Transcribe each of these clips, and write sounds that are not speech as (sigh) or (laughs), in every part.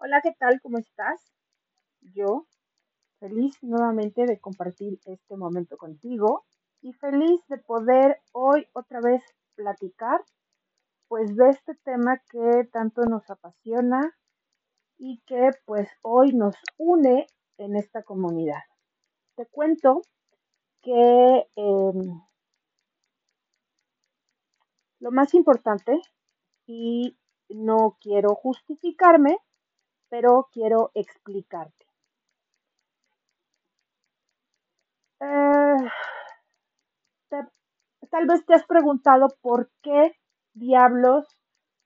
Hola, ¿qué tal? ¿Cómo estás? Yo feliz nuevamente de compartir este momento contigo y feliz de poder hoy otra vez platicar pues de este tema que tanto nos apasiona y que pues hoy nos une en esta comunidad. Te cuento que em, lo más importante y no quiero justificarme, pero quiero explicarte. Eh, tal vez te has preguntado por qué diablos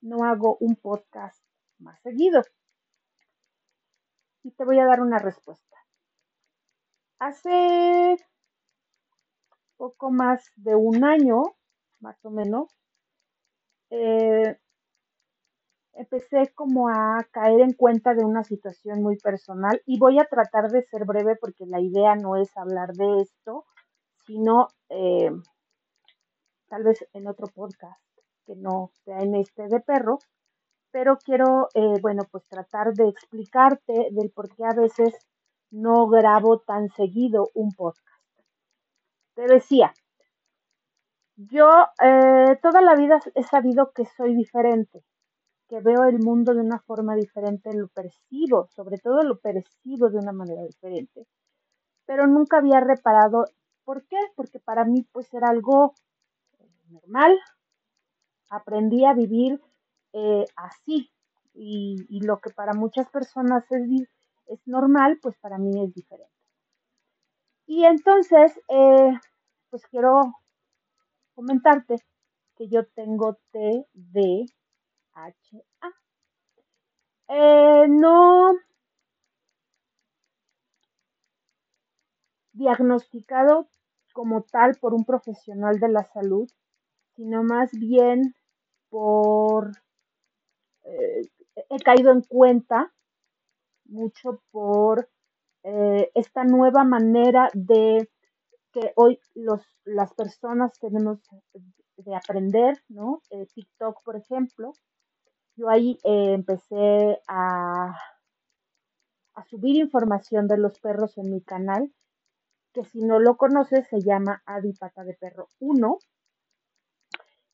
no hago un podcast más seguido. Y te voy a dar una respuesta. Hace poco más de un año, más o menos, eh, empecé como a caer en cuenta de una situación muy personal y voy a tratar de ser breve porque la idea no es hablar de esto, sino eh, tal vez en otro podcast que no sea en este de perro, pero quiero, eh, bueno, pues tratar de explicarte del por qué a veces no grabo tan seguido un podcast. Te decía, yo eh, toda la vida he sabido que soy diferente, que veo el mundo de una forma diferente, lo percibo, sobre todo lo percibo de una manera diferente. Pero nunca había reparado por qué, porque para mí pues era algo eh, normal. Aprendí a vivir eh, así y, lo que para muchas personas es, es normal, pues para mí es diferente. Y entonces, eh, pues quiero comentarte que yo tengo TDAH eh, no diagnosticado como tal por un profesional de la salud, sino más bien por, eh, he caído en cuenta mucho por eh, esta nueva manera de que hoy los, las personas tenemos de aprender, ¿no? TikTok, por ejemplo, yo ahí eh, empecé a, a subir información de los perros en mi canal, que si no lo conoces se llama Adi Pata de Perro 1.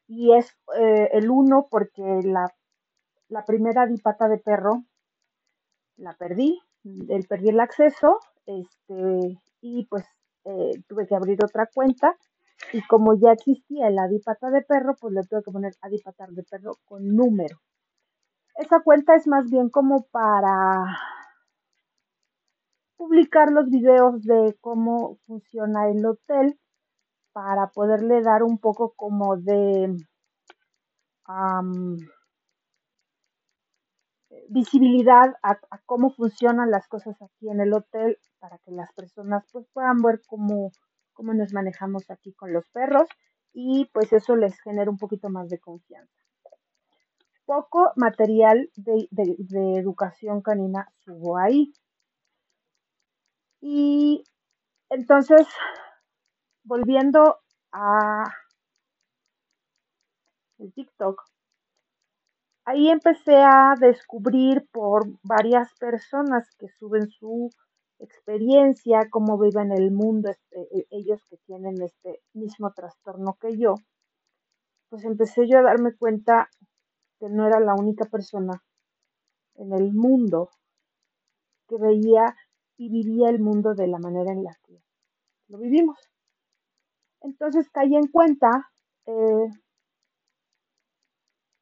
Y es eh, el 1 porque la, la primera Adi Pata de Perro la perdí, el, perdí el acceso, este, y pues eh, tuve que abrir otra cuenta. Y como ya existía el Adipata de perro, pues le tuve que poner Adipata de perro con número. Esa cuenta es más bien como para publicar los videos de cómo funciona el hotel para poderle dar un poco como de visibilidad a, cómo funcionan las cosas aquí en el hotel para que las personas pues puedan ver cómo, cómo nos manejamos aquí con los perros y pues eso les genera un poquito más de confianza poco material de, educación canina subo ahí. Y entonces, volviendo a TikTok, ahí empecé a descubrir por varias personas que suben su experiencia, cómo viven el mundo, este, e, ellos que tienen este mismo trastorno que yo, pues empecé yo a darme cuenta que no era la única persona en el mundo que veía y vivía el mundo de la manera en la que lo vivimos. Entonces caí en cuenta eh,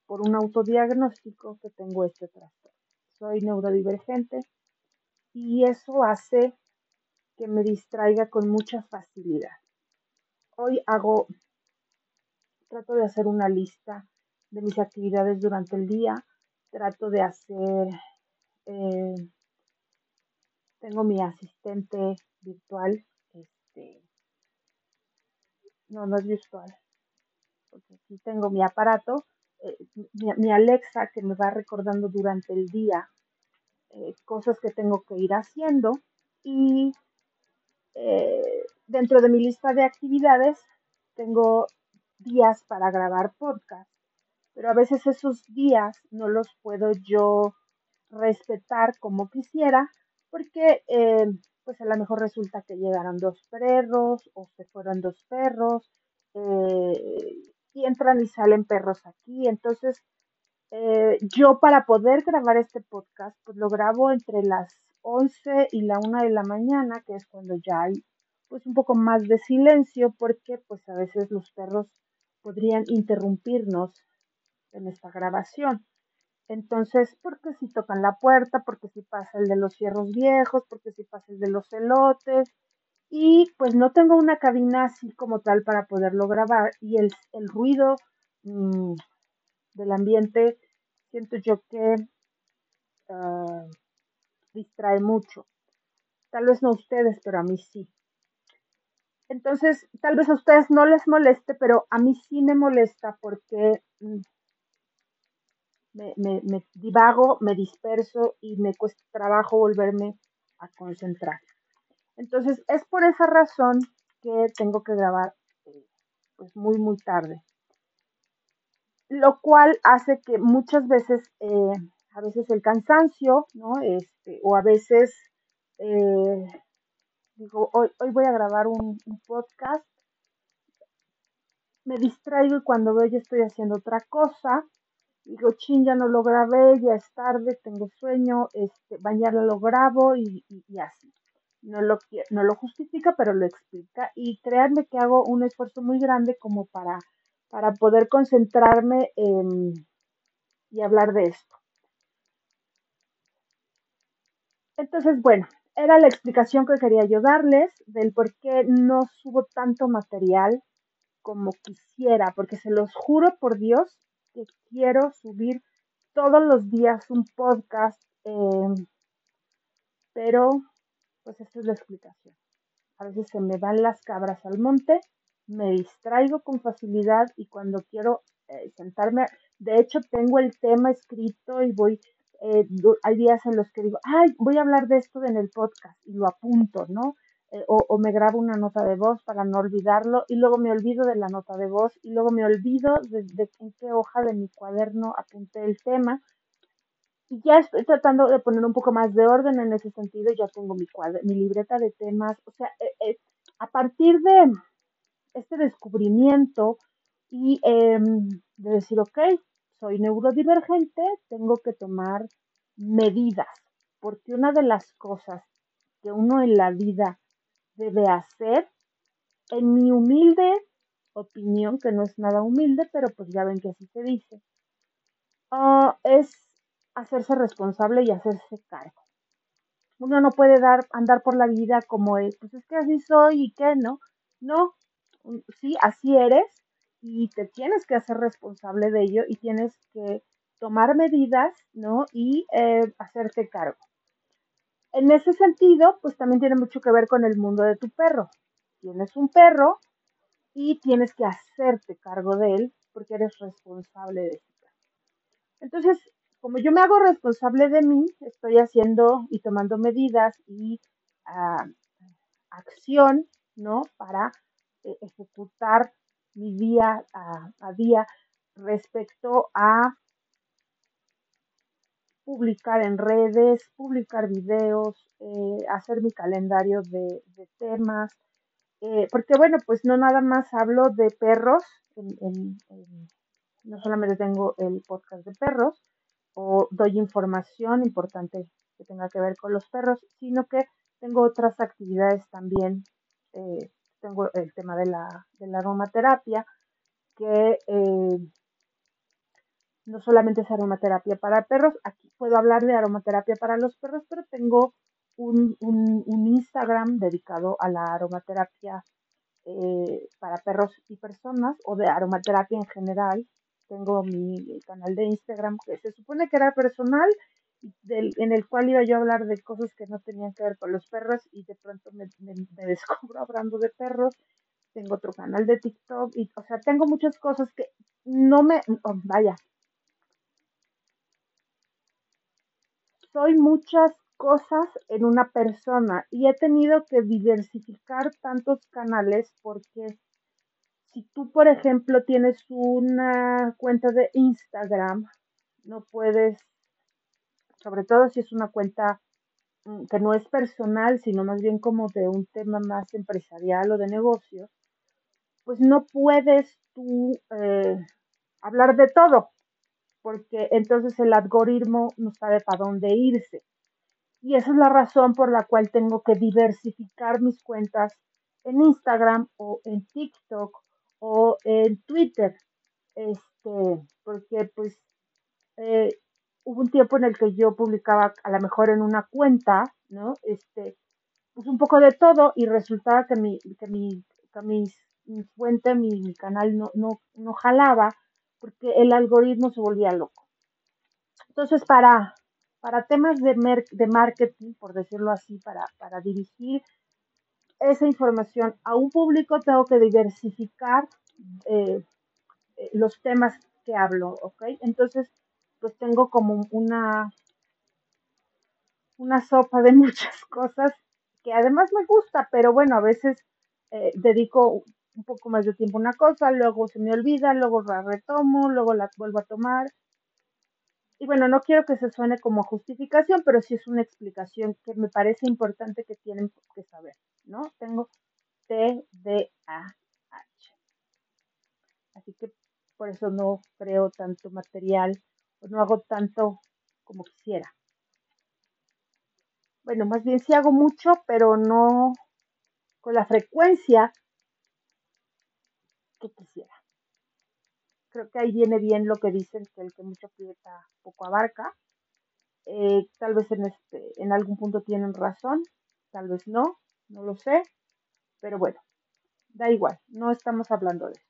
por un autodiagnóstico que tengo este trastorno. Soy neurodivergente y eso hace que me distraiga con mucha facilidad. Hoy hago, trato de hacer una lista de mis actividades durante el día. Trato de hacer, eh, tengo mi asistente virtual, este, no, no es virtual, porque aquí tengo mi aparato, eh, mi, Alexa que me va recordando durante el día eh, cosas que tengo que ir haciendo y dentro de mi lista de actividades tengo días para grabar podcast pero a veces esos días no los puedo yo respetar como quisiera, porque eh, pues a lo mejor resulta que llegaron dos perros o se fueron dos perros eh, y entran y salen perros aquí. Entonces, eh, yo para poder grabar este podcast, pues lo grabo entre las 11 y la 1 de la mañana, que es cuando ya hay pues un poco más de silencio, porque pues a veces los perros podrían interrumpirnos en esta grabación. Entonces, porque si tocan la puerta, porque si pasa el de los fierros viejos, porque si pasa el de los elotes, y pues no tengo una cabina así como tal para poderlo grabar, y el, ruido mm, del ambiente siento yo que ah, distrae mucho. Tal vez no a ustedes, pero a mí sí. Entonces, tal vez a ustedes no les moleste, pero a mí sí me molesta porque me, divago, me disperso y me cuesta trabajo volverme a concentrar. Entonces, es por esa razón que tengo que grabar eh, pues muy, muy tarde. Lo cual hace que muchas veces, eh, a veces el cansancio, ¿no? Este, o a veces eh, digo, hoy, hoy voy a grabar un, un, podcast, me distraigo y cuando veo ya estoy haciendo otra cosa digo, chin, ya no lo grabé, ya es tarde, tengo sueño, este, mañana lo grabo y, así. No lo, no lo justifica, pero lo explica. Y créanme que hago un esfuerzo muy grande como para, para poder concentrarme y hablar de esto. Entonces, bueno, era la explicación que quería yo darles del por qué no subo tanto material como quisiera, porque se los juro por Dios que quiero subir todos los días un podcast, em, pero pues esa es la explicación. A veces se me van las cabras al monte, me distraigo con facilidad y cuando quiero eh, sentarme, de hecho tengo el tema escrito y voy, eh, hay días en los que digo, ay, voy a hablar de esto en el podcast y lo apunto, ¿no? O, me grabo una nota de voz para no olvidarlo y luego me olvido de la nota de voz y luego me olvido de, en qué hoja de mi cuaderno apunté el tema. Y ya estoy tratando de poner un poco más de orden en ese sentido, ya tengo mi, mi libreta de temas, o sea, eh, eh, a partir de este descubrimiento y em, de decir, ok, soy neurodivergente, tengo que tomar medidas, porque una de las cosas que uno en la vida debe hacer, en mi humilde opinión, que no es nada humilde, pero pues ya ven que así se dice, ah, es hacerse responsable y hacerse cargo. Uno no puede dar, andar por la vida como es, pues es que así soy y que no. No, sí, así eres y te tienes que hacer responsable de ello y tienes que tomar medidas, ¿no? Y eh, hacerte cargo. En ese sentido, pues también tiene mucho que ver con el mundo de tu perro. Tienes un perro y tienes que hacerte cargo de él porque eres responsable de ese perro. Entonces, como yo me hago responsable de mí, estoy haciendo y tomando medidas y acción, ¿no? Para eh, ejecutar mi día a día respecto a publicar en redes, publicar videos, eh, hacer mi calendario de, temas, eh, porque bueno, pues no nada más hablo de perros, no solamente tengo el podcast de perros o doy información importante que tenga que ver con los perros, sino que tengo otras actividades también. Eh, tengo el tema de la, de la aromaterapia, que no solamente es aromaterapia para perros, aquí puedo hablar de aromaterapia para los perros, pero tengo un, Instagram dedicado a la aromaterapia eh, para perros y personas o de aromaterapia en general. Tengo mi canal de Instagram que se supone que era personal, en el cual iba yo a hablar de cosas que no tenían que ver con los perros y de pronto me, (laughs) descubro hablando de perros. Tengo otro canal de TikTok y, o sea, tengo muchas cosas que no me, oh, vaya, soy muchas cosas en una persona y he tenido que diversificar tantos canales porque si tú, por ejemplo, tienes una cuenta de Instagram, no puedes sobre todo si es una cuenta mm, que no es personal, sino más bien como de un tema más empresarial o de negocios, pues no puedes tú eh, hablar de todo, porque entonces el algoritmo no sabe para dónde irse. Y esa es la razón por la cual tengo que diversificar mis cuentas en Instagram o en TikTok o en Twitter. Este, porque pues eh, hubo un tiempo en el que yo publicaba a lo mejor en una cuenta, ¿no? Este, pues un poco de todo y resultaba que mi, que mi, que mi fuente, mi, canal no, no, no jalaba porque el algoritmo se volvía loco. Entonces, para, para temas de, de marketing, por decirlo así, para, para dirigir esa información a un público, tengo que diversificar eh, los temas que hablo, ¿ok? Entonces, pues tengo como una, una sopa de (laughs) muchas cosas que además me gusta, pero bueno, a veces eh, dedico un poco más de tiempo una cosa, luego se me olvida, luego la retomo, luego la vuelvo a tomar. Y bueno, no quiero que se suene como justificación, pero sí es una explicación que me parece importante que tienen que saber, ¿no? Tengo TDAH. Así que por eso no creo tanto material o no hago tanto como quisiera. Bueno, más bien sí hago mucho, pero no con la frecuencia que quisiera. Creo ahí viene bien lo que dicen, que el que mucho aprieta poco abarca. Eh, tal vez en, este, en algún punto tienen razón, tal vez no, no lo sé, pero bueno, da igual, no estamos hablando de eso.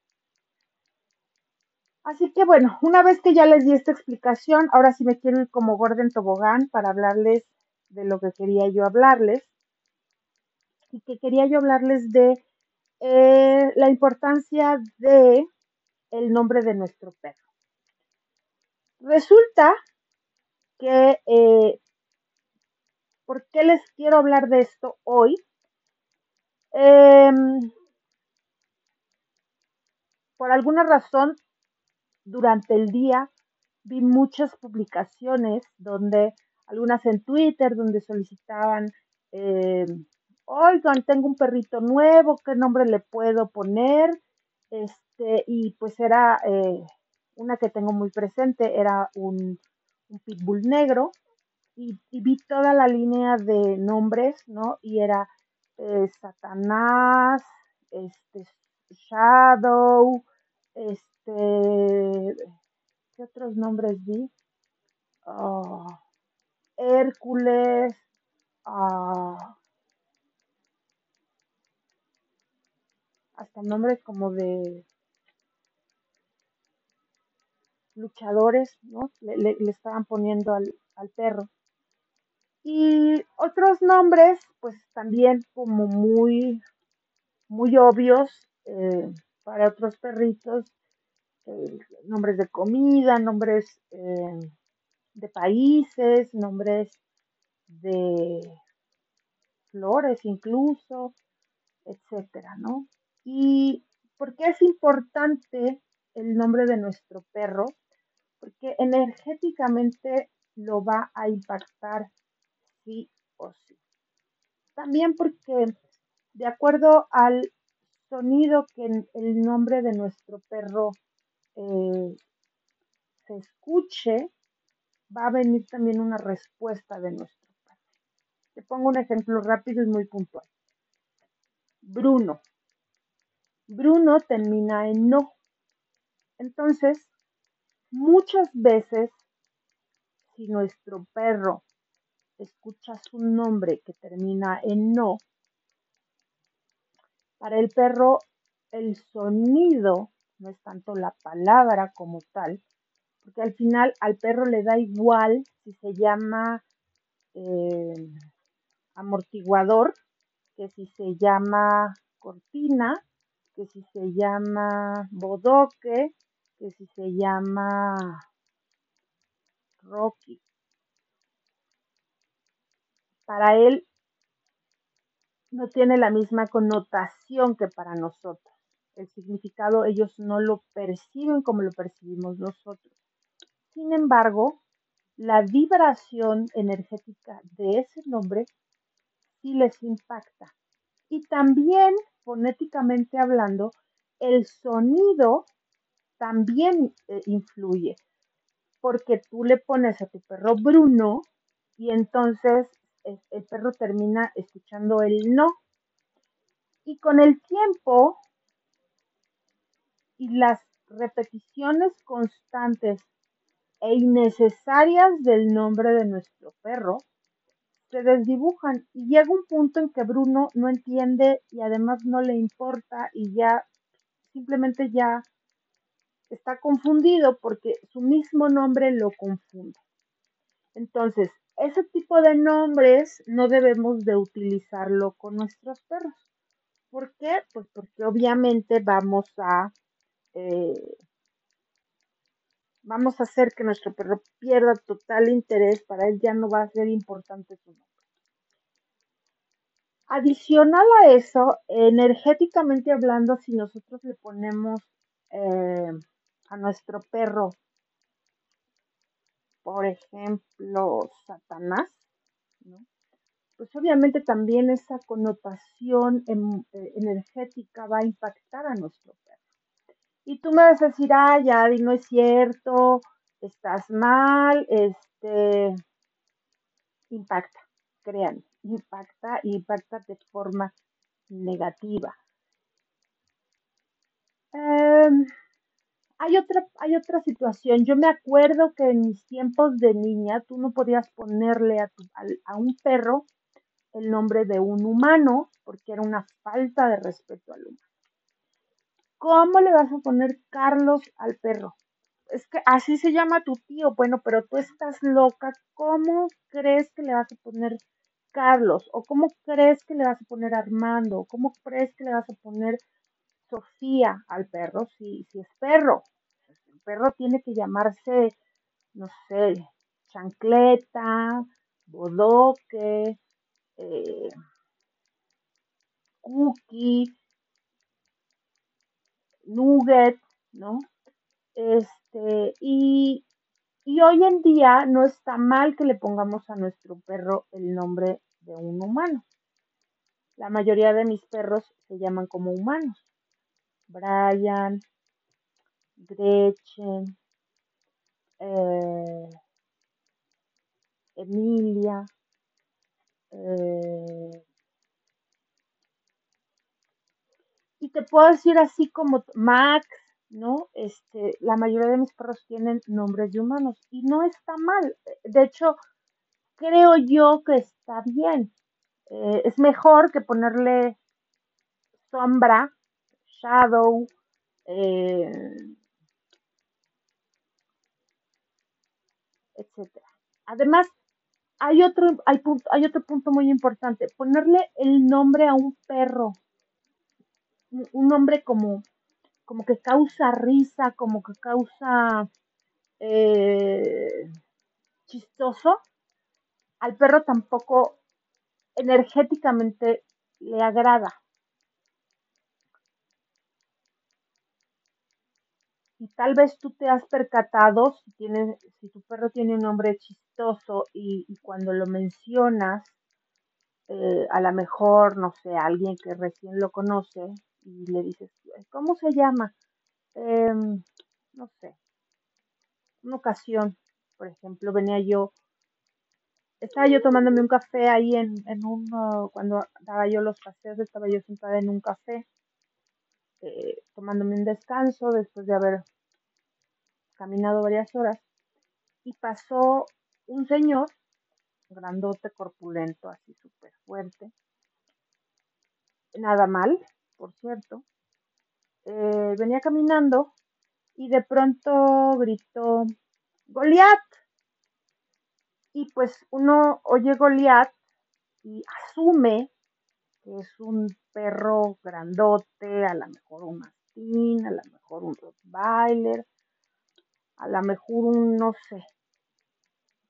Así que bueno, una vez que ya les di esta explicación, ahora sí me quiero ir como Gordon Tobogán para hablarles de lo que quería yo hablarles. Y que quería yo hablarles de eh, la importancia de el nombre de nuestro perro. Resulta que, eh, ¿por qué les quiero hablar de esto hoy? Em, por alguna razón, durante el día vi muchas publicaciones donde, algunas en Twitter, donde solicitaban em, oigan, tengo un perrito nuevo, ¿qué nombre le puedo poner? Este, y pues era eh, una que tengo muy presente, era un, pitbull negro, y, vi toda la línea de nombres, ¿no? Y era eh, Satanás, este, Shadow, este, ¿qué otros nombres vi? Oh, Hércules, ah, hasta nombres como de luchadores, ¿no? Le, estaban poniendo al, perro. Y otros nombres, pues también como muy, muy obvios eh, para otros perritos, eh, nombres de comida, nombres eh, de países, nombres de flores incluso, etcétera, ¿no? ¿Y por qué es importante el nombre de nuestro perro? Porque energéticamente lo va a impactar sí o sí. También porque de acuerdo al sonido que el nombre de nuestro perro eh, se escuche, va a venir también una respuesta de nuestro perro. Te pongo un ejemplo rápido y muy puntual. Bruno. Bruno termina en no. Entonces, muchas veces, si nuestro perro escucha su nombre que termina en no, para el perro el sonido no es tanto la palabra como tal, porque al final al perro le da igual si se llama eh, amortiguador que si se llama cortina que si se llama bodoque, que si se llama Rocky. Para él no tiene la misma connotación que para nosotros. El significado ellos no lo perciben como lo percibimos nosotros. Sin embargo, la vibración energética de ese nombre sí les impacta. Y también, fonéticamente hablando, el sonido también eh, influye, porque tú le pones a tu perro Bruno y entonces el perro termina escuchando el no. Y con el tiempo y las repeticiones constantes e innecesarias del nombre de nuestro perro se desdibujan y llega un punto en que Bruno no entiende y además no le importa y ya simplemente ya está confundido porque su mismo nombre lo confunde. Entonces, ese tipo de nombres no debemos de utilizarlo con nuestros perros. ¿Por qué? Pues porque obviamente vamos a eh, vamos a hacer que nuestro perro pierda total interés, para él ya no va a ser importante su nombre. Adicional a eso, energéticamente hablando, si nosotros le ponemos eh, a nuestro perro, por ejemplo, Satanás, pues obviamente también esa connotación em, eh, energética va a impactar a nuestro perro. Y tú me vas a decir, ay, Adi, no es cierto, estás mal, este, impacta, créanme, impacta, impacta de forma negativa. Em, hay otra, hay otra situación. Yo me acuerdo que en mis tiempos de niña tú no podías ponerle a, a, un perro el nombre de un humano porque era una falta de respeto al humano. ¿Cómo le vas a poner Carlos al perro? Es que así se llama tu tío. Bueno, pero tú estás loca. ¿Cómo crees que le vas a poner Carlos? ¿O cómo crees que le vas a poner Armando? ¿Cómo crees que le vas a poner Sofía al perro si, si es perro? Perro tiene que llamarse, no sé, chancleta, bodoque, eh, cookie, nugget, ¿no? Este, y, y hoy en día no está mal que le pongamos a nuestro perro el nombre de un humano. La mayoría de mis perros se llaman como humanos. Brian, Gretchen, eh, Emilia, eh, y te puedo decir así como Max, ¿no? Este, la mayoría de mis perros tienen nombres de humanos y no está mal. De hecho, creo yo que está bien. Eh, es mejor que ponerle sombra, shadow, etcétera. Además, hay otro, hay, hay otro punto muy importante, ponerle el nombre a un perro un nombre como, como que causa risa, como que causa eh, chistoso, al perro tampoco energéticamente le agrada. Y tal vez tú te has percatado si, si tu perro tiene un nombre chistoso y, cuando lo mencionas, eh, a lo mejor, no sé, alguien que recién lo conoce, y le dices, ¿cómo se llama? Em, no sé. Una ocasión, por ejemplo, venía yo, estaba yo tomándome un café ahí en, en un, cuando daba yo los paseos, estaba yo sentada en un café, eh, tomándome un descanso después de haber caminado varias horas, y pasó un señor, grandote, corpulento, así súper fuerte, nada mal, por cierto, eh, venía caminando y de pronto gritó Goliat. Y pues uno oye Goliat y asume es un perro grandote, a lo mejor un mastín, a lo mejor un rottweiler, a lo mejor un, no sé,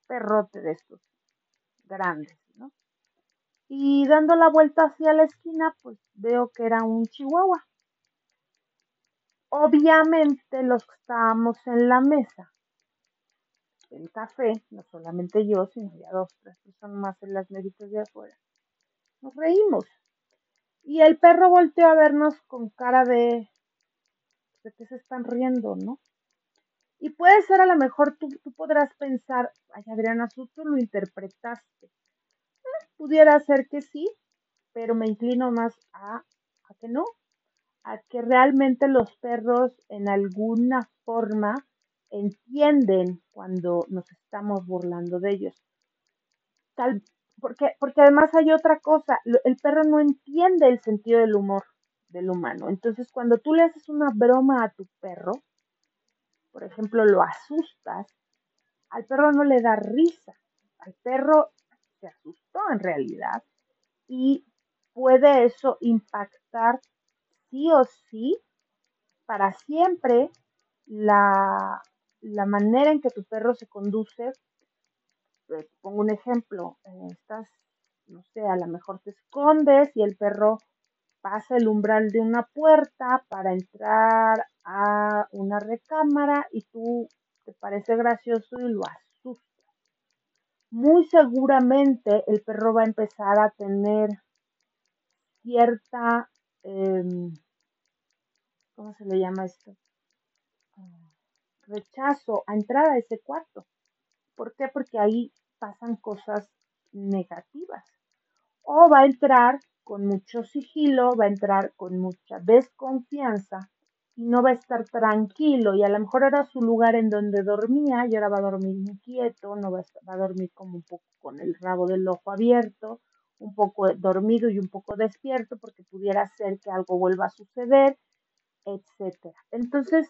perrote de estos grandes y dando la vuelta hacia la esquina, pues veo que era un chihuahua. Obviamente los que estábamos en la mesa el café, no solamente yo, sino ya dos, tres personas más en las mesitas de afuera. Nos reímos. Y el perro volteó a vernos con cara de, de que se están riendo, ¿no? Y puede ser a lo mejor tú, tú podrás pensar, ay Adriana, tú, lo interpretaste. Eh, pudiera ser que sí, pero me inclino más a, a que no, a que realmente los perros en alguna forma entienden cuando nos estamos burlando de ellos. Tal, porque, porque además hay otra cosa, el perro no entiende el sentido del humor del humano. Entonces, cuando tú le haces una broma a tu perro, por ejemplo, lo asustas, al perro no le da risa. Al perro se asustó en realidad y puede eso impactar sí o sí para siempre la, la manera en que tu perro se conduce. Pues, pongo un ejemplo, eh, estás, no sé, a lo mejor te escondes y el perro pasa el umbral de una puerta para entrar a una recámara y tú te parece gracioso y lo asustas. Muy seguramente el perro va a empezar a tener cierta, em, ¿cómo se le llama esto? Ah, rechazo a entrar a ese cuarto. ¿Por qué? Porque ahí pasan cosas negativas. O va a entrar con mucho sigilo, va a entrar con mucha desconfianza y no va a estar tranquilo y a lo mejor era su lugar en donde dormía y ahora va a dormir inquieto, no va a, va a dormir como un poco con el rabo del ojo abierto, un poco dormido y un poco despierto porque pudiera ser que algo vuelva a suceder, etcétera. Entonces,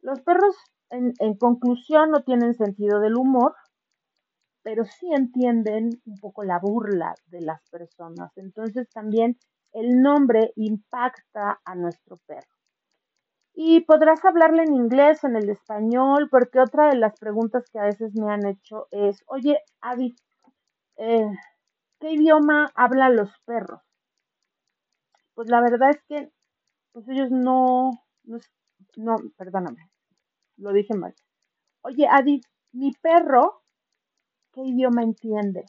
los perros en, conclusión no tienen sentido del humor, pero sí entienden un poco la burla de las personas. Entonces también el nombre impacta a nuestro perro. Y podrás hablarle en inglés o en el español, porque otra de las preguntas que a veces me han hecho es, oye, eh, ¿qué idioma hablan los perros? Pues la verdad es que pues ellos no, no, no, perdóname, lo dije mal. Oye, Adi, mi perro qué idioma entiende,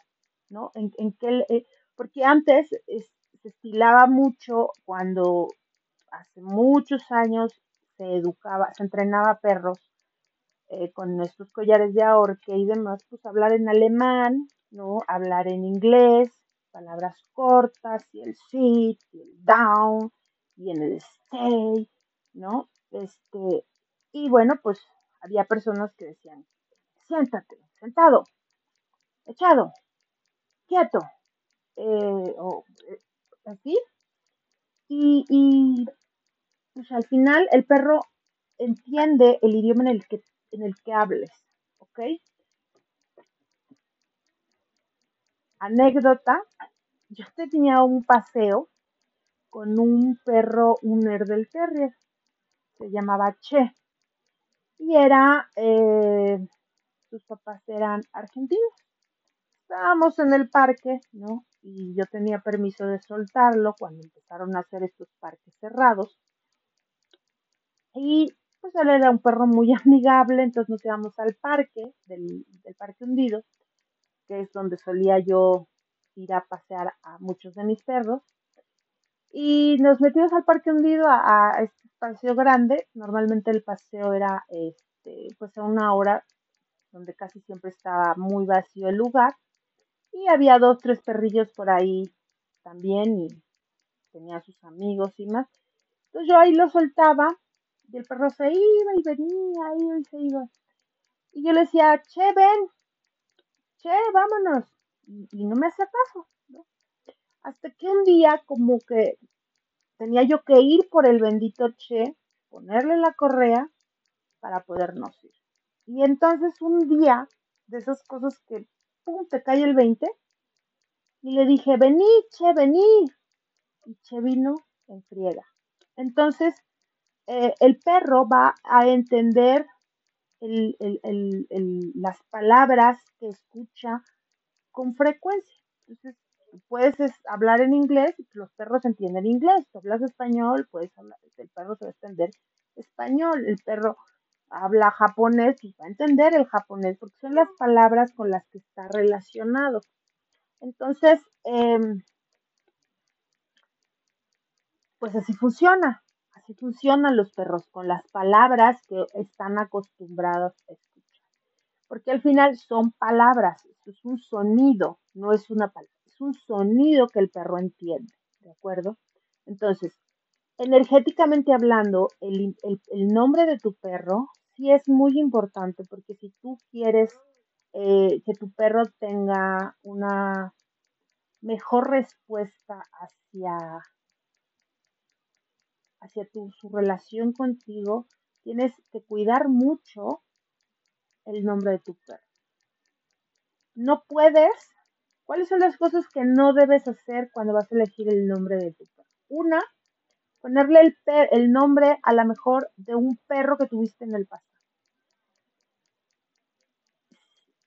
¿no? En, qué, eh, porque antes se estilaba mucho cuando hace muchos años se educaba, se entrenaba perros eh, con estos collares de ahorque y demás, pues hablar en alemán, ¿no? Hablar en inglés, palabras cortas, y el sit, y el down, y en el stay, ¿no? Este, y bueno, pues había personas que decían, siéntate, sentado, echado, quieto, eh, o eh, así. Y, pues al final el perro entiende el idioma en el que, en el que hables, ¿ok? Anécdota, yo tenía un paseo con un perro, un del Terrier, se llamaba Che, y era, eh, sus papás eran argentinos estábamos en el parque, ¿no? Y yo tenía permiso de soltarlo cuando empezaron a hacer estos parques cerrados. Y pues él era un perro muy (laughs) amigable, entonces nos íbamos al parque, del, parque hundido, que es donde solía yo ir a pasear a muchos de mis perros. Y nos metimos al parque hundido a, este paseo grande. Normalmente el paseo era este, pues a una hora donde casi siempre estaba muy vacío el lugar. Y había dos, tres perrillos por ahí también y tenía sus amigos y más. Entonces yo ahí lo soltaba y el perro se iba y venía, iba y se iba. Y yo le decía, che, ven, che, vámonos. Y, no me hacía caso. ¿no? Hasta que un día como que tenía yo que ir por el bendito che, ponerle la correa para podernos ir. Y entonces un día de esas cosas que pum, te cae el 20. Y le dije, vení, che, vení. Y che vino en friega. Entonces, eh, el perro va a entender las palabras que escucha con frecuencia. Entonces, puedes hablar en inglés los perros entienden inglés. Tú hablas español, puedes hablar, el perro se va a entender español. El perro habla japonés y va a entender el japonés porque son las palabras con las que está relacionado. Entonces, em, pues así funciona, así funcionan los perros con las palabras que están acostumbrados a escuchar. Porque al final son palabras, es un sonido, no es una palabra, un sonido que el perro entiende, ¿de acuerdo? Entonces, energéticamente hablando, el, nombre de tu perro sí es muy importante porque si tú quieres eh, que tu perro tenga una mejor respuesta hacia, hacia tu, su relación contigo, tienes que cuidar mucho el nombre de tu perro. No puedes, ¿cuáles son las cosas que no debes hacer cuando vas a elegir el nombre de tu perro? Una, ponerle el, el nombre a lo mejor de un perro que tuviste en el pasado.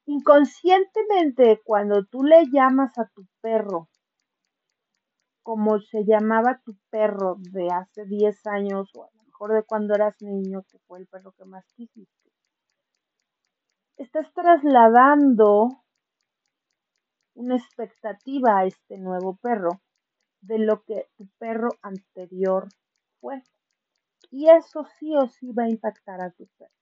Inconscientemente, cuando tú le llamas a tu perro como se llamaba tu perro de hace 10 años o a lo mejor de cuando eras niño, que fue el perro que más quisiste, estás trasladando una expectativa a este nuevo perro de lo que tu perro anterior fue. Y eso sí o sí va a impactar a tu perro.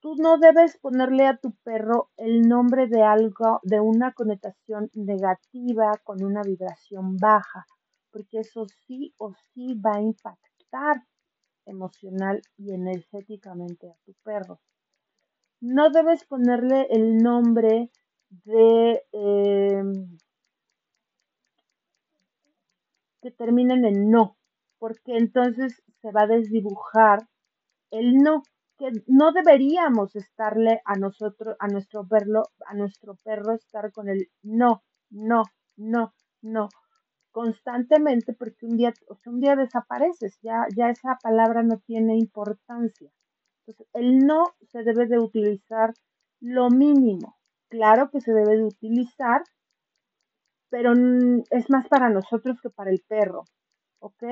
Tú no debes ponerle a tu perro el nombre de algo, de una connotación negativa con una vibración baja, porque eso sí o sí va a impactar emocional y energéticamente a tu perro. No debes ponerle el nombre de em, que terminen en no, porque entonces se va a desdibujar el no, que no deberíamos estarle a nosotros, a nuestro perro, a nuestro perro estar con el no, no, no, no, constantemente, porque un día, o un día desapareces, ya, ya esa palabra no tiene importancia. Entonces, el no se debe de utilizar lo mínimo. Claro que se debe de utilizar pero es más para nosotros que para el perro, ¿ok?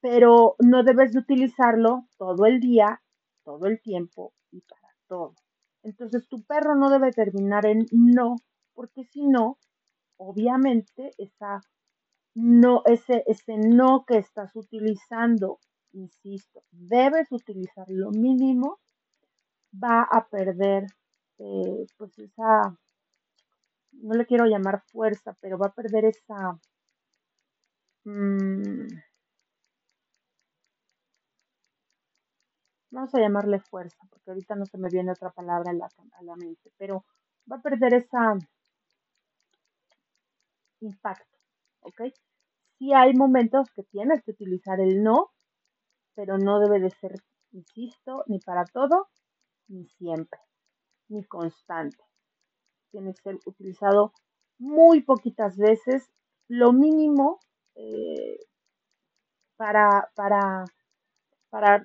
Pero no debes de utilizarlo todo el día, todo el tiempo y para todo. Entonces tu perro no debe terminar en no, porque si no, obviamente esa no, ese, ese no que estás utilizando, insisto, debes utilizar lo mínimo, va a perder eh, pues esa no le quiero llamar fuerza, pero va a perder esa... Mm, vamos a llamarle fuerza, porque ahorita no se me viene otra palabra a la, a la mente, pero va a perder esa impacto, ¿ok? Sí hay momentos que tienes que utilizar el no, pero no debe de ser, insisto, ni para todo, ni siempre, ni constante tiene que ser utilizado muy poquitas veces, lo mínimo eh, para, para, para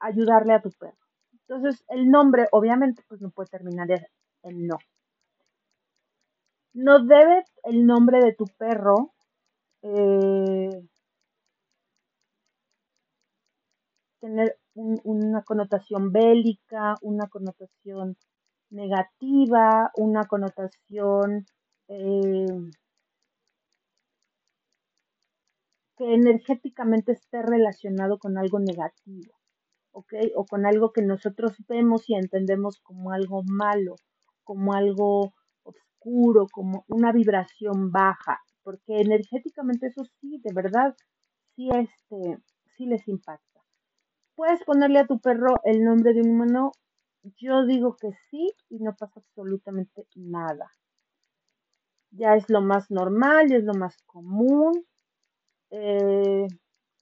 ayudarle a tu perro. Entonces, el nombre obviamente pues no puede terminar en no. No debe el nombre de tu perro eh, tener una connotación bélica, una connotación negativa, una connotación eh, que energéticamente esté relacionado con algo negativo, ¿ok? O con algo que nosotros vemos y entendemos como algo malo, como algo oscuro, como una vibración baja, porque energéticamente eso sí, de verdad, sí, este, sí les impacta. Puedes ponerle a tu perro el nombre de un humano yo digo que sí y no pasa absolutamente nada. Ya es lo más normal, y es lo más común. Eh,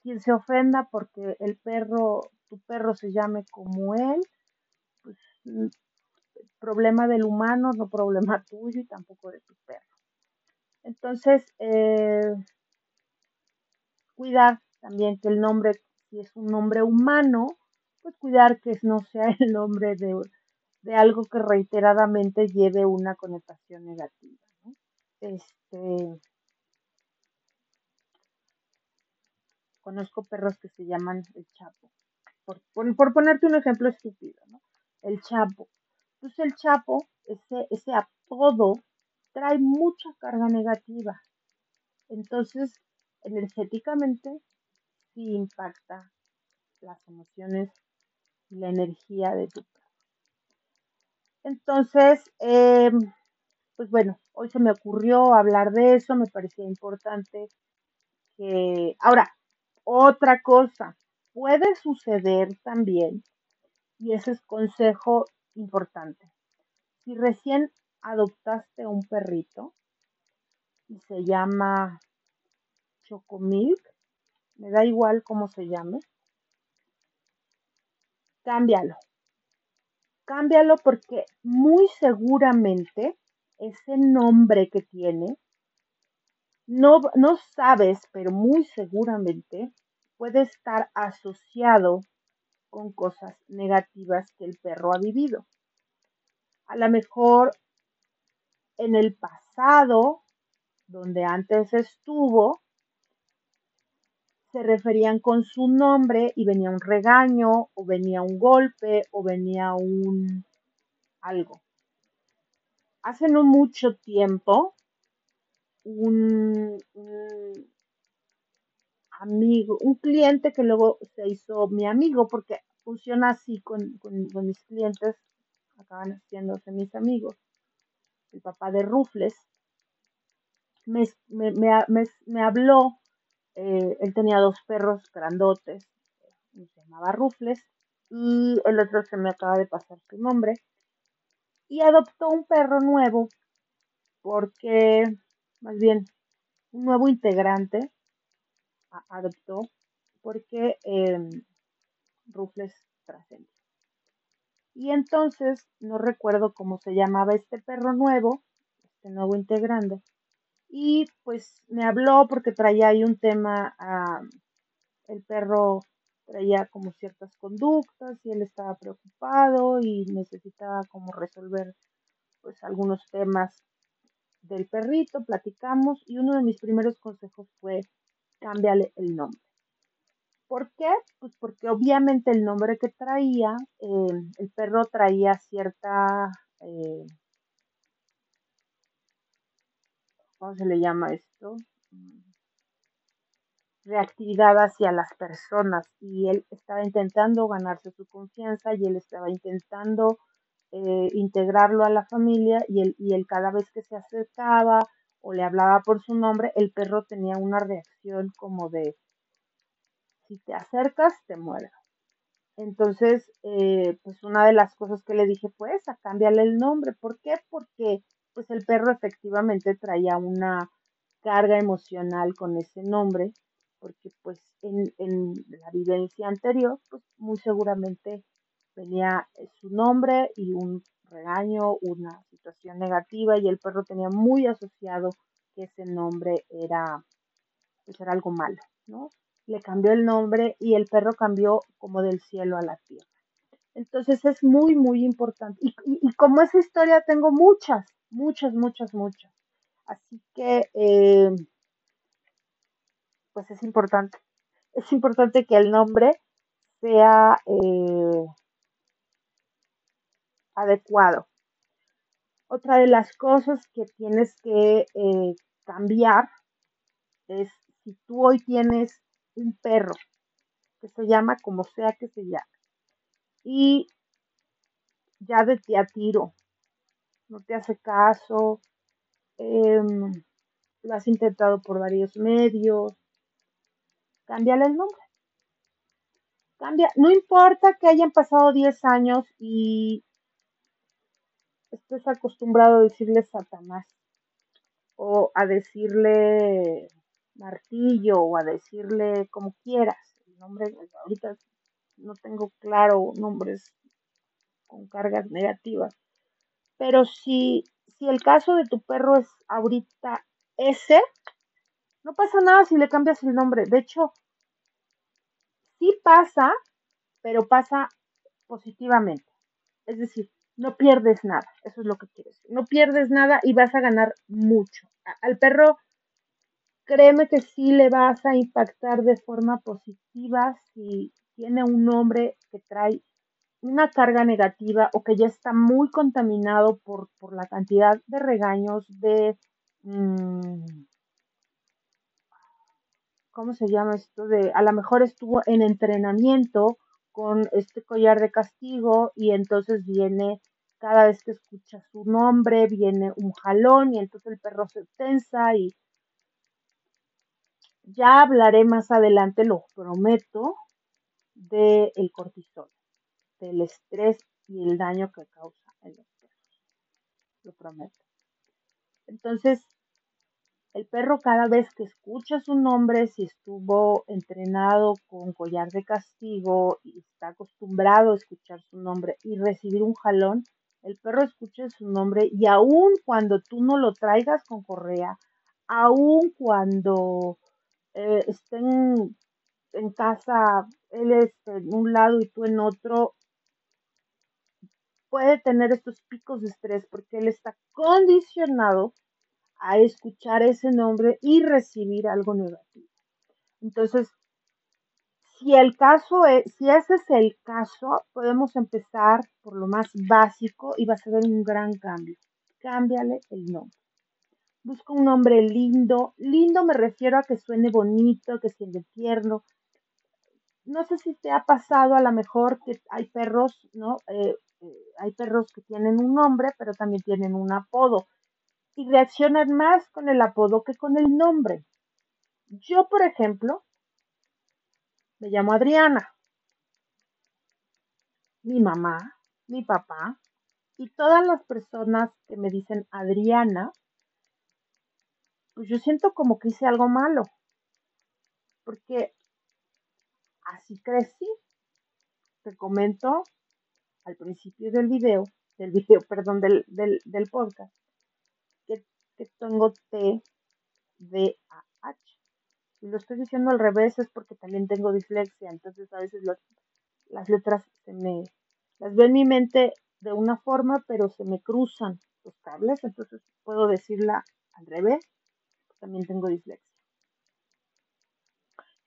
quien se ofenda porque el perro, tu perro se llame como él, pues mm, problema del humano, no problema (laughs) tuyo y tampoco de tu perro. Entonces, eh, cuidar también que el nombre, si es un nombre humano, pues cuidar que no sea (laughs) el nombre de, de algo que reiteradamente lleve una connotación negativa. Este, conozco perros que se llaman el Chapo. por, por, ponerte un ejemplo estúpido, ¿no? El Chapo. Entonces el Chapo, ese, ese apodo, trae mucha carga negativa. Entonces, energéticamente, sí impacta las emociones y la energía de tu. Entonces, em, pues bueno, hoy se me ocurrió hablar de eso, me parecía importante que... Ahora, otra cosa, puede suceder también, y ese es consejo importante, si recién adoptaste un perrito y se llama Chocomilk, me da igual cómo se llame, cámbialo. Cámbialo porque muy seguramente ese nombre que tiene, no, no sabes, pero muy seguramente puede estar asociado con cosas negativas que el perro ha vivido. A lo mejor en el pasado, donde antes estuvo, se referían con su nombre y venía un regaño o venía un golpe o venía un algo. Hace no mucho tiempo, un, amigo, un cliente que luego se hizo mi amigo, porque funciona así con, mis clientes, acaban haciéndose mis amigos. El papá de Rufles me, me habló eh, él tenía dos perros grandotes, se llamaba Rufles, y el otro se me acaba de pasar su nombre. Y adoptó un perro nuevo, porque, más bien, un nuevo integrante adoptó, porque eh, Rufles trascendió. Y entonces, no recuerdo cómo se llamaba este perro nuevo, este nuevo integrante, y pues me habló porque traía ahí un tema, ah, el perro traía como ciertas conductas y él estaba preocupado y necesitaba como resolver pues algunos temas del perrito, platicamos y uno de mis primeros consejos fue cámbiale el nombre. ¿Por qué? Pues porque obviamente el nombre que traía, eh, el perro traía cierta eh, ¿cómo se le llama esto? reactividad hacia las personas y él estaba intentando ganarse su confianza y él estaba intentando eh, integrarlo a la familia y él, y él cada vez que se acercaba o le hablaba por su nombre, el perro tenía una reacción como de, si te acercas, te muero. Entonces, eh, pues una de las cosas que le dije, pues, a cámbiale el nombre. ¿Por qué? Porque pues el perro efectivamente traía una carga emocional con ese nombre, porque pues en, en la vivencia anterior, pues muy seguramente venía su nombre y un regaño, una situación negativa y el perro tenía muy asociado que ese nombre era, pues era algo malo, ¿no? Le cambió el nombre y el perro cambió como del cielo a la tierra. Entonces es muy, muy importante. Y, y como esa historia tengo muchas, muchas, muchas, muchas. Así que, eh, pues es importante. Es importante que el nombre sea eh, adecuado. Otra de las cosas que tienes que eh, cambiar es si tú hoy tienes un perro que se llama como sea que se llame y ya de ti a tiro no te hace caso, em, lo has intentado por varios medios, cámbiale el nombre. Cambia, no importa que hayan pasado 10 años y estés acostumbrado a decirle Satanás o a decirle martillo o a decirle como quieras. El nombre, ahorita no tengo claro nombres con cargas negativas. Pero si, si el caso de tu perro es ahorita ese, no pasa nada si le cambias el nombre. De hecho, sí pasa, pero pasa positivamente. Es decir, no pierdes nada. Eso es lo que quieres. No pierdes nada y vas a ganar mucho. Al perro, créeme que sí le vas a impactar de forma positiva si tiene un nombre que trae una carga negativa o que ya está muy contaminado por, por la cantidad de regaños, de... Mm, ¿Cómo se llama esto? De a lo mejor estuvo en entrenamiento con este collar de castigo y entonces viene cada vez que escucha su nombre, viene un jalón y entonces el perro se tensa y ya hablaré más adelante, lo prometo, del el cortisol, del estrés y el daño que causa en los perros. Lo prometo. Entonces, el perro cada vez que escucha su nombre, si estuvo entrenado con collar de castigo y está acostumbrado a escuchar su nombre y recibir un jalón, el perro escucha su nombre y aun cuando tú no lo traigas con correa, aun cuando eh, estén en casa, él es en un lado y tú en otro, puede tener estos picos de estrés porque él está condicionado a escuchar ese nombre y recibir algo negativo. Entonces, si el caso es, si ese es el caso, podemos empezar por lo más básico y va a ser un gran cambio. Cámbiale el nombre. Busca un nombre lindo. Lindo me refiero a que suene bonito, que suene tierno. No sé si te ha pasado a lo mejor que hay perros, ¿no? Eh, eh, hay perros que tienen un nombre, pero también tienen un apodo y reaccionan más con el apodo que con el nombre. Yo, por ejemplo, me llamo Adriana. Mi mamá, mi papá y todas las personas que me dicen Adriana, pues yo siento como que hice algo malo. Porque así crecí. Te comento al principio del video, del video, (laughs) perdón, del, del, podcast, que tengo T, D, A, H. Y lo estoy diciendo al revés es porque también tengo dislexia, entonces a veces las letras se me, las veo en mi mente de una forma, pero se me cruzan los cables, entonces puedo decirla al revés, también tengo dislexia.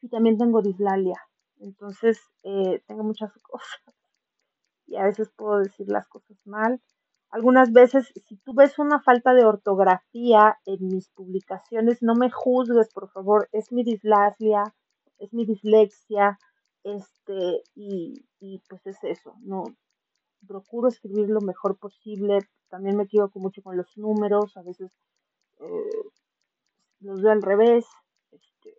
Y también tengo dislalia, entonces eh, tengo muchas (laughs) cosas y a veces puedo decir las cosas mal. Algunas veces, si tú ves una falta de ortografía en mis publicaciones, no me juzgues, por favor, es mi dislexia, es mi dislexia, este, y, pues es eso, no, procuro escribir lo mejor posible, también me equivoco mucho con los números, a veces eh, los veo al revés, este,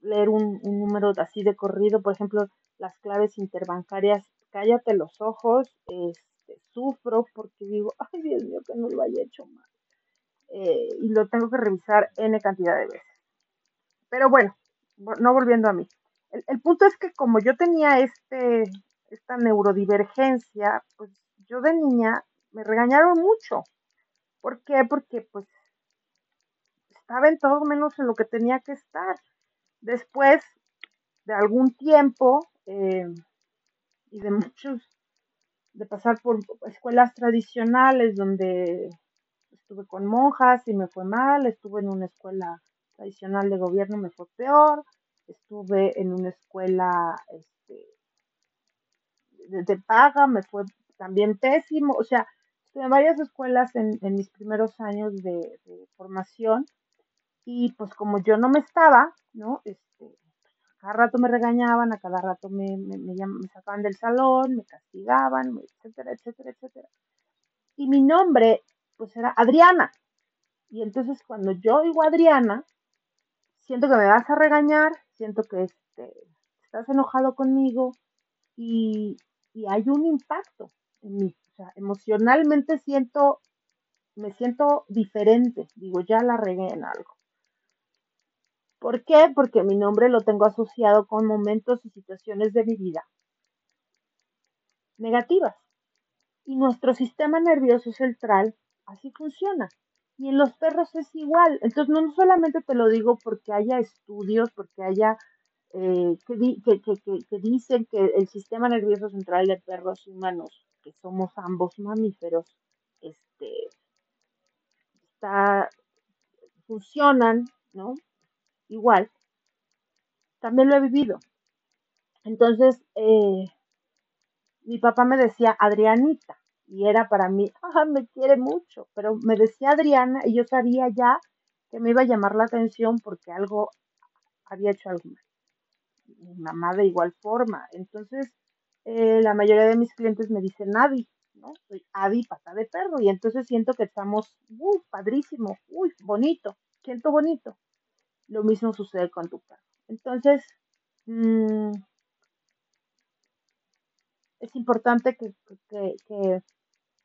leer un número así de corrido, por ejemplo, las claves interbancarias, cállate los ojos, este, sufro porque digo, (laughs) ay Dios mío, que no lo haya hecho mal. Eh, y lo tengo que revisar N cantidad de veces. Pero bueno, no volviendo a mí. El, punto es que como yo tenía este, esta neurodivergencia, pues yo de niña me regañaron mucho. ¿Por qué? Porque pues estaba en todo menos en lo que tenía que estar. Después de algún tiempo eh, y de muchos de pasar por escuelas tradicionales donde estuve con monjas y me fue mal, estuve en una escuela tradicional de gobierno, me fue peor, estuve en una escuela este, de, paga, me fue también pésimo, o sea, estuve en varias escuelas en, mis primeros años de, de, formación y pues como yo no me estaba, ¿no? Cada rato me regañaban, a cada rato me, sacaban del salón, me castigaban, etcétera, etcétera, etcétera. Y mi nombre, pues era Adriana. Y entonces cuando yo digo Adriana, siento que me vas a regañar, siento que este, estás enojado conmigo y, y hay un impacto en mí. O sea, emocionalmente siento, me siento diferente. Digo, ya la regué en algo. ¿Por qué? Porque mi nombre lo tengo asociado con momentos y situaciones de mi vida negativas. Y nuestro sistema nervioso central así funciona. Y en los perros es igual. Entonces, no solamente te lo digo porque haya estudios, porque haya eh, que, dicen que el sistema nervioso central de perros y humanos, que somos ambos mamíferos, este, está, funcionan, ¿no? Igual, también lo he vivido. Entonces, eh, mi papá me decía Adrianita y era para mí, (laughs) ah, me quiere mucho, pero me decía Adriana y yo sabía ya que me iba a llamar la atención porque algo había hecho algo mal. Mi mamá de igual forma. Entonces, eh, la mayoría de mis clientes me dicen Adi, ¿no? Soy Adi, pata de perro, y entonces siento que estamos, uy, padrísimo, uy, bonito, siento bonito. Lo mismo sucede con tu perro. Entonces, mmm, es importante que,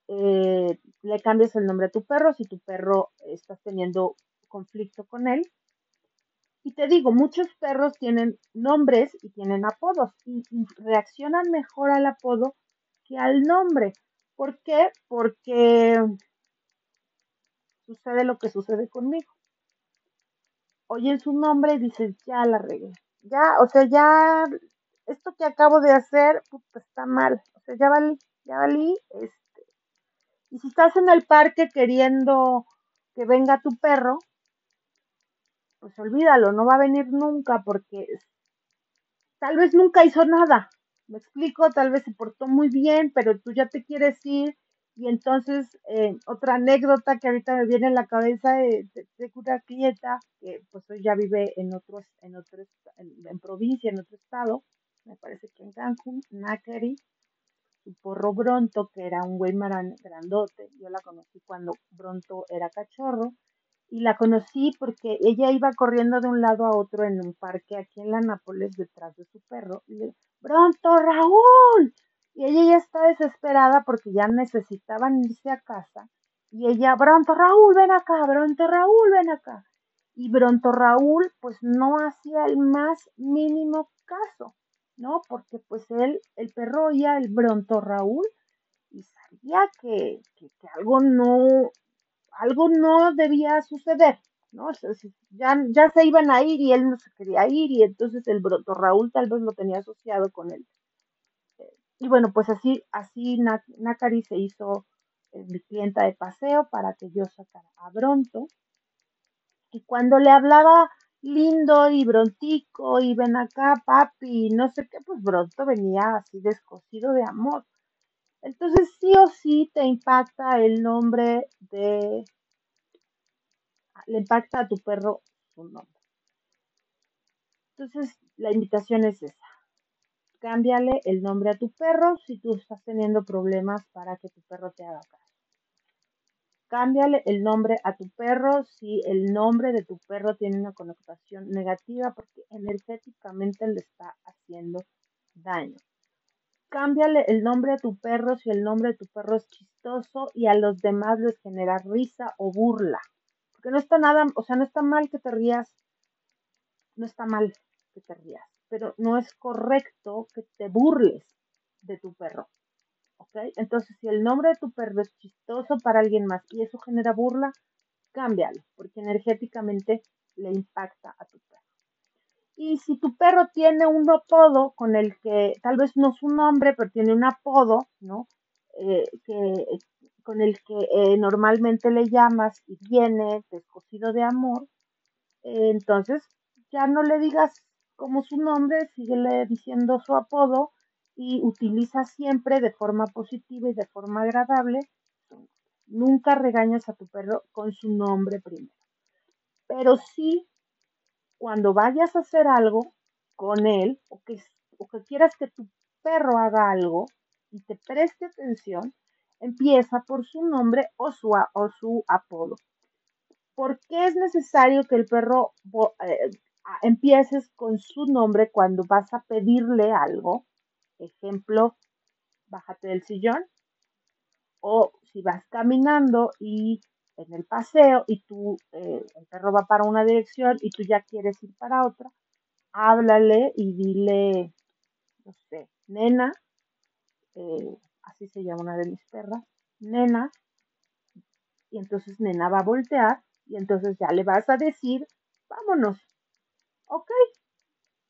eh, le cambies el nombre a tu perro si tu perro estás teniendo conflicto con él. Y te digo, muchos perros tienen nombres y tienen apodos y, reaccionan mejor al apodo que al nombre. ¿Por qué? Porque sucede lo que sucede conmigo. Oyen su nombre y dices, ya la regué. Ya, o sea, ya esto que acabo de hacer, está mal. O sea, ya valí, ya valí. Este. Y si estás en el parque queriendo que venga tu perro, pues olvídalo, no va a venir nunca porque tal vez nunca hizo nada. Me explico, tal vez se portó muy bien, pero tú ya te quieres ir. Y entonces, eh, otra anécdota que ahorita me viene en la cabeza de, de, una clieta, que pues ya vive en otros, en otros, en provincia, en otro estado, me parece que en Cancún, Nakari, su porro Bronto, que era un güey grandote. Yo la conocí cuando Bronto era cachorro. Y la conocí porque ella iba corriendo de un lado a otro en un parque aquí en la Nápoles detrás de su perro. Y le Bronto, Raúl. Y ella ya está desesperada porque ya necesitaban irse a casa. Y ella, Bronto, Raúl, ven acá, Bronto, Raúl, ven acá. Y Bronto Raúl, pues no hacía el más mínimo caso. ¿no? Porque pues él, el perro oía el bronto Raúl y sabía que, algo no, algo no debía suceder, ¿no? ya, ya se iban a ir y él no se quería ir y entonces el bronto Raúl tal vez lo tenía asociado con él. Y bueno, pues así, así Nakari se hizo eh, mi clienta de paseo para que yo sacara a Bronto. Y cuando le hablaba lindo y brontico y ven acá, papi, no sé qué, pues Bronto venía así descosido de amor. Entonces sí o sí te impacta el nombre de... Le impacta a tu perro su nombre. Entonces la invitación es esa. Cámbiale el nombre a tu perro si tú estás teniendo problemas para que tu perro te haga caso. Cámbiale el nombre a tu perro si el nombre de tu perro tiene una connotación negativa porque energéticamente le está haciendo daño. Cámbiale el nombre a tu perro si el nombre de tu perro es chistoso y a los demás les genera risa o burla. Porque no está nada, o sea, no está mal que te rías, no está mal que te rías, pero no es correcto que te burles de tu perro. Entonces, si el nombre de tu perro es chistoso para alguien más y eso genera burla, cámbialo, porque energéticamente le impacta a tu perro. Y si tu perro tiene un apodo con el que tal vez no es un nombre, pero tiene un apodo, ¿no? Eh, que, con el que eh, normalmente le llamas y viene descosido de amor, eh, entonces ya no le digas como su nombre, síguele diciendo su apodo y utiliza siempre de forma positiva y de forma agradable. Nunca regañas a tu perro con su nombre primero. Pero sí, cuando vayas a hacer algo con él o que, o que quieras que tu perro haga algo y te preste atención, empieza por su nombre o su, o su apodo. ¿Por qué es necesario que el perro eh, empieces con su nombre cuando vas a pedirle algo? Ejemplo, bájate del sillón. O si vas caminando y en el paseo y tú, eh, el perro va para una dirección y tú ya quieres ir para otra, háblale y dile, no sé, nena, eh, así se llama una de mis perras, nena, y entonces nena va a voltear y entonces ya le vas a decir, vámonos, ok,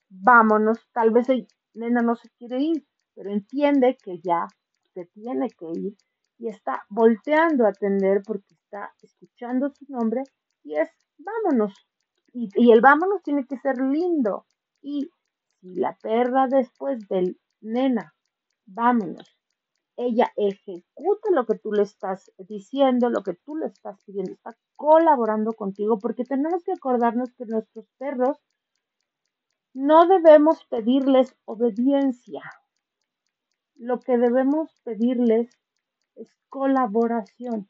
vámonos, tal vez nena no se quiere ir, pero entiende que ya se tiene que ir y está volteando a atender porque está escuchando su nombre y es vámonos. Y, el vámonos tiene que ser lindo. Y si la perra después del nena, vámonos, ella ejecuta lo que tú le estás diciendo, lo que tú le estás pidiendo, está colaborando contigo, porque tenemos que acordarnos que nuestros perros no debemos pedirles obediencia. Lo que debemos pedirles es colaboración.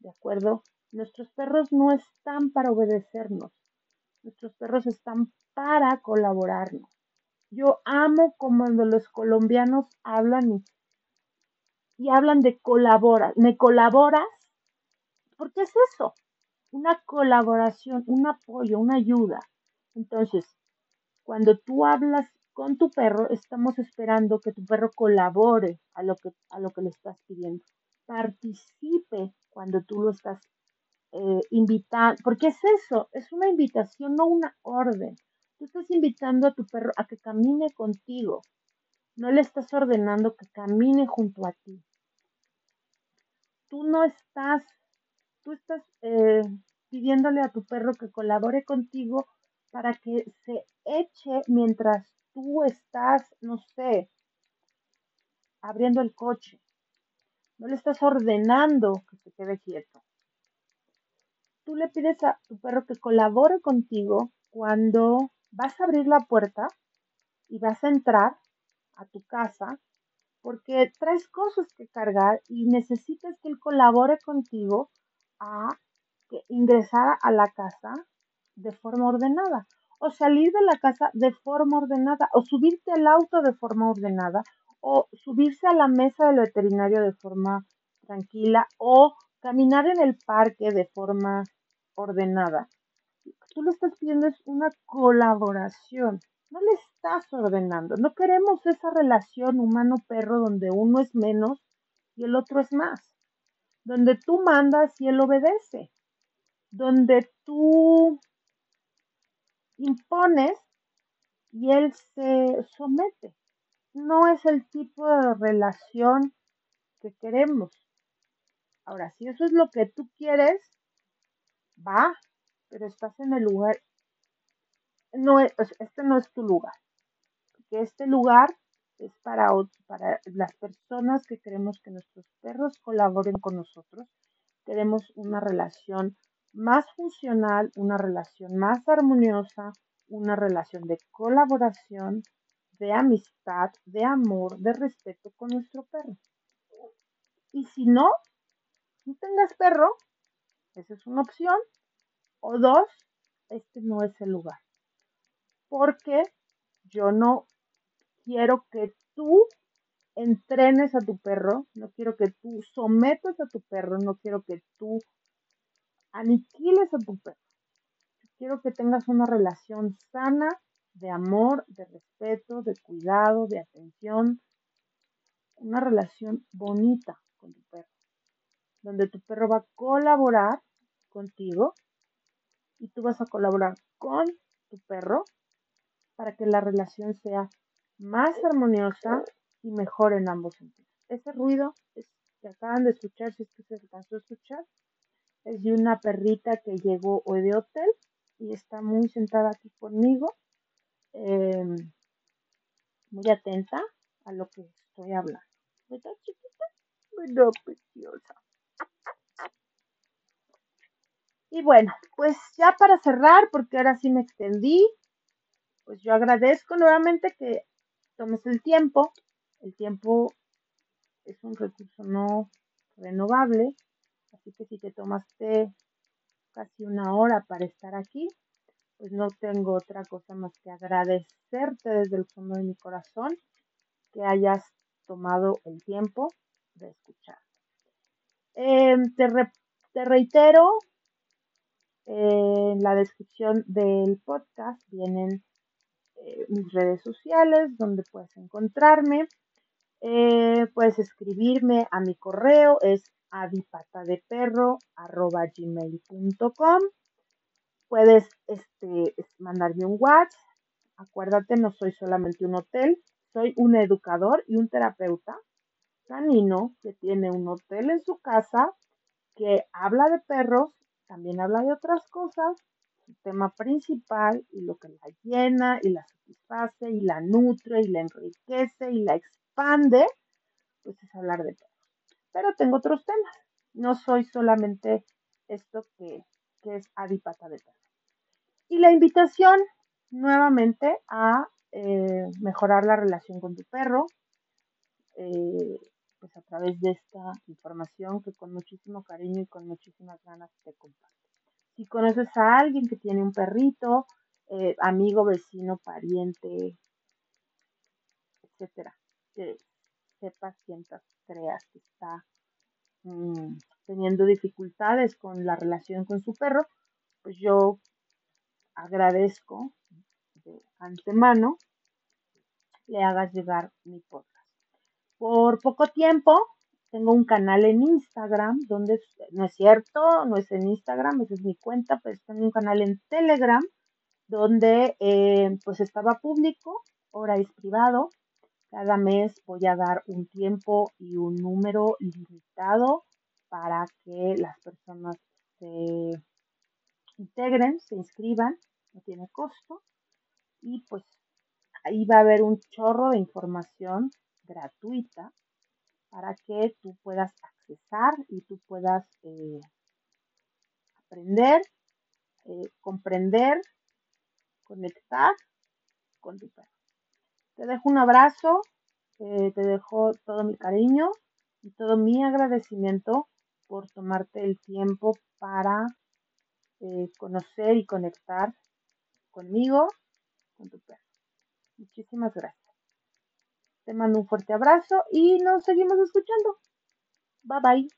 ¿De acuerdo? Nuestros perros no están para obedecernos. Nuestros perros están para colaborarnos. Yo amo cuando los colombianos hablan y, hablan de colaborar. ¿Me colaboras? Porque es eso, una colaboración, un apoyo, una ayuda. Entonces, cuando tú hablas con tu perro, estamos esperando que tu perro colabore a lo que, a lo que le estás pidiendo. Participe cuando tú lo estás eh, invitando, porque es eso, es una invitación, no una orden. Tú estás invitando a tu perro a que camine contigo. No le estás ordenando que camine junto a ti. Tú no estás, tú estás eh, pidiéndole a tu perro que colabore contigo para que se eche mientras tú estás, no sé, abriendo el coche. No le estás ordenando que se quede quieto. Tú le pides a tu perro que colabore contigo cuando vas a abrir la puerta y vas a entrar a tu casa porque traes cosas que cargar y necesitas que él colabore contigo a ingresar a la casa de forma ordenada. O salir de la casa de forma ordenada o subirte al auto de forma ordenada o subirse a la mesa del veterinario de forma tranquila o caminar en el parque de forma ordenada. Tú le estás pidiendo es una colaboración, no le estás ordenando. No queremos esa relación humano-perro donde uno es menos y el otro es más, donde tú mandas y él obedece, donde tú impones y él se somete. No es el tipo de relación que queremos. Ahora, si eso es lo que tú quieres, va, pero estás en el lugar, no es, este no es tu lugar, porque este lugar es para, para las personas que queremos que nuestros perros colaboren con nosotros, queremos una relación más funcional, una relación más armoniosa, una relación de colaboración, de amistad, de amor, de respeto con nuestro perro. Y si no, no tengas perro, esa es una opción, o dos, este no es el lugar. Porque yo no quiero que tú entrenes a tu perro, no quiero que tú sometas a tu perro, no quiero que tú aniquiles a tu perro. Quiero que tengas una relación sana de amor, de respeto, de cuidado, de atención, una relación bonita con tu perro, donde tu perro va a colaborar contigo y tú vas a colaborar con tu perro para que la relación sea más armoniosa y mejor en ambos sentidos. Ese ruido que acaban de escuchar, si es que se alcanzó a escuchar, es de una perrita que llegó hoy de hotel y está muy sentada aquí conmigo, em, muy atenta a lo que estoy hablando. ¿Verdad, chiquita? Bueno, preciosa. Y bueno, pues ya para cerrar, porque ahora sí me extendí, pues yo agradezco nuevamente que tomes el tiempo. El tiempo es un recurso no renovable, así que si te tomaste casi una hora para estar aquí, pues no tengo otra cosa más que agradecerte desde el fondo de mi corazón que hayas tomado el tiempo de escuchar. Em, te, te reitero en la descripción del podcast vienen eh, mis redes sociales donde puedes encontrarme. Eh, puedes escribirme a mi correo, es adipatadeperro.gmail.com Puedes este, mandarme un WhatsApp. Acuérdate, no soy solamente un hotel, soy un educador y un terapeuta canino que tiene un hotel en su casa, que habla de perros también habla de otras cosas, su tema principal y lo que la llena y la satisface y la nutre y la enriquece y la expande, pues es hablar de perros. Pero tengo otros temas. No soy solamente esto que, es adipata de perro. Y la invitación nuevamente a eh, mejorar la relación con tu perro, eh, pues a través de esta información que con muchísimo cariño y con muchísimas ganas te comparto. Si conoces a alguien que tiene un perrito, eh, amigo, vecino, pariente, etcétera, que sepas, sientas, creas que está mm, teniendo dificultades con la relación con su perro, pues yo agradezco de antemano le hagas llegar mi podcast. Por poco tiempo tengo un canal en Instagram donde no es cierto, no es en Instagram, esa es mi cuenta, pero tengo un canal en Telegram donde eh, pues estaba público, ahora es privado. Cada mes voy a dar un tiempo y un número limitado para que las personas se integren, se inscriban, no tiene costo. Y pues ahí va a haber un chorro de información gratuita para que tú puedas accesar y tú puedas eh, aprender, eh, comprender, conectar con tu perro. Te dejo un abrazo, eh, te dejo todo mi cariño y todo mi agradecimiento por tomarte el tiempo para conocer y conectar conmigo, con tu perro. Muchísimas gracias. Te mando un fuerte abrazo y nos seguimos escuchando. Bye bye.